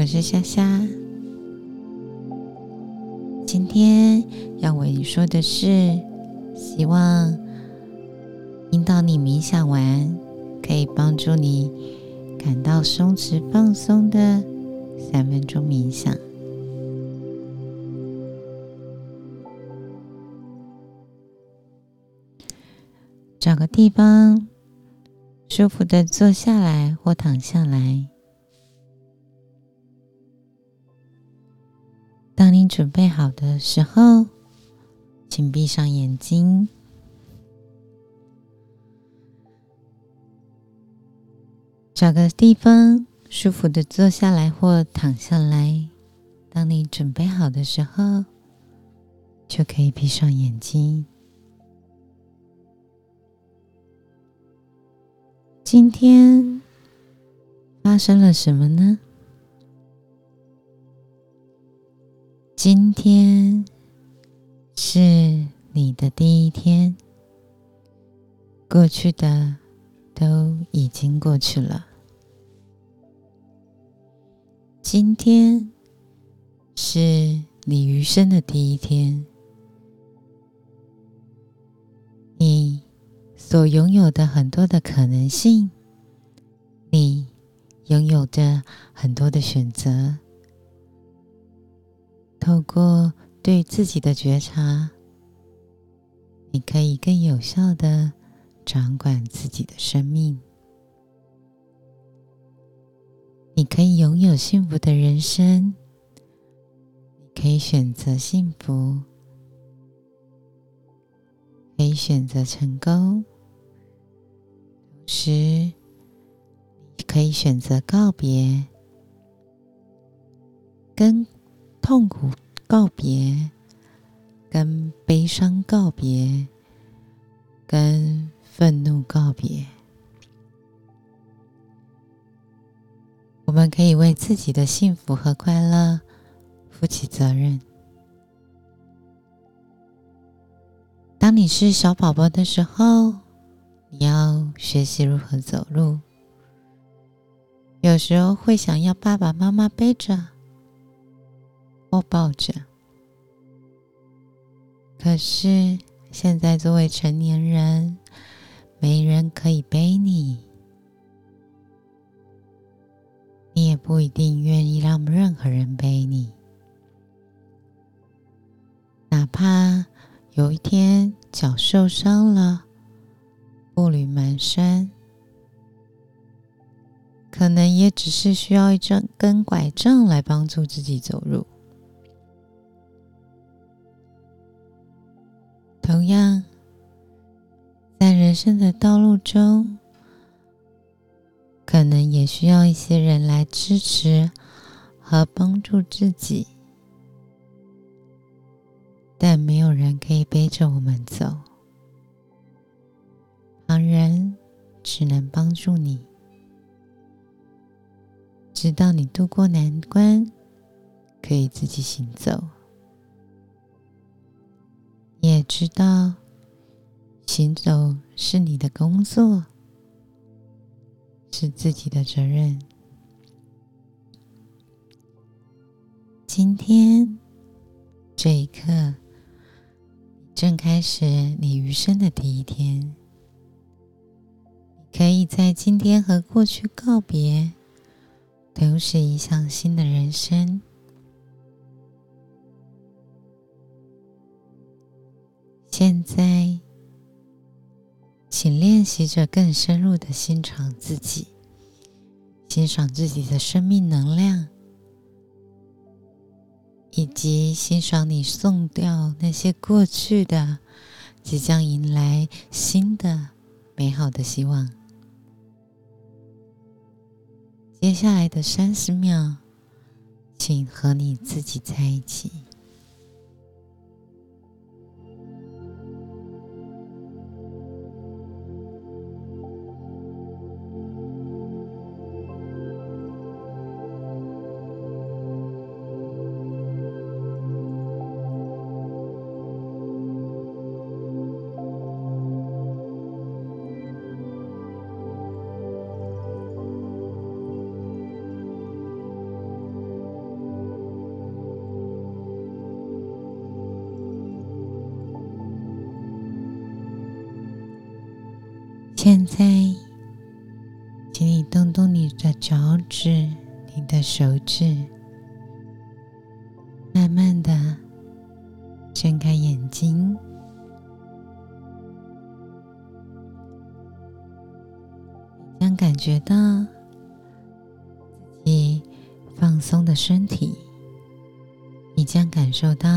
我是夏夏。今天要为你说的是，希望引导你冥想完，可以帮助你感到松弛放松的三分钟冥想。找个地方，舒服的坐下来或躺下来。当你准备好的时候，请闭上眼睛，找个地方舒服的坐下来或躺下来。当你准备好的时候，就可以闭上眼睛。今天发生了什么呢？今天是你的第一天，过去的都已经过去了。今天是你余生的第一天，你所拥有的很多的可能性，你拥有着很多的选择。透过对自己的觉察，你可以更有效的掌管自己的生命。你可以拥有幸福的人生，可以选择幸福，可以选择成功，同时你可以选择告别，跟。痛苦告别，跟悲伤告别，跟愤怒告别。我们可以为自己的幸福和快乐负起责任。当你是小宝宝的时候，你要学习如何走路。有时候会想要爸爸妈妈背着。或抱着，可是现在作为成年人，没人可以背你，你也不一定愿意让任何人背你。哪怕有一天脚受伤了，步履蹒跚，可能也只是需要一根拐杖来帮助自己走路。同样，在人生的道路中，可能也需要一些人来支持和帮助自己，但没有人可以背着我们走。旁人只能帮助你，直到你渡过难关，可以自己行走。也知道，行走是你的工作，是自己的责任。今天这一刻，正开始你余生的第一天。可以在今天和过去告别，同时迎向新的人生。现在，请练习着更深入的欣赏自己，欣赏自己的生命能量，以及欣赏你送掉那些过去的，即将迎来新的美好的希望。接下来的三十秒，请和你自己在一起。现在，请你动动你的脚趾、你的手指，慢慢的睁开眼睛，将感觉到自己放松的身体，你将感受到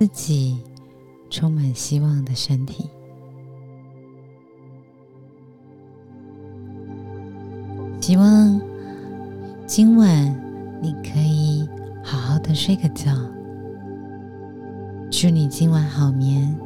自己充满希望的身体。希望今晚你可以好好的睡个觉。祝你今晚好眠，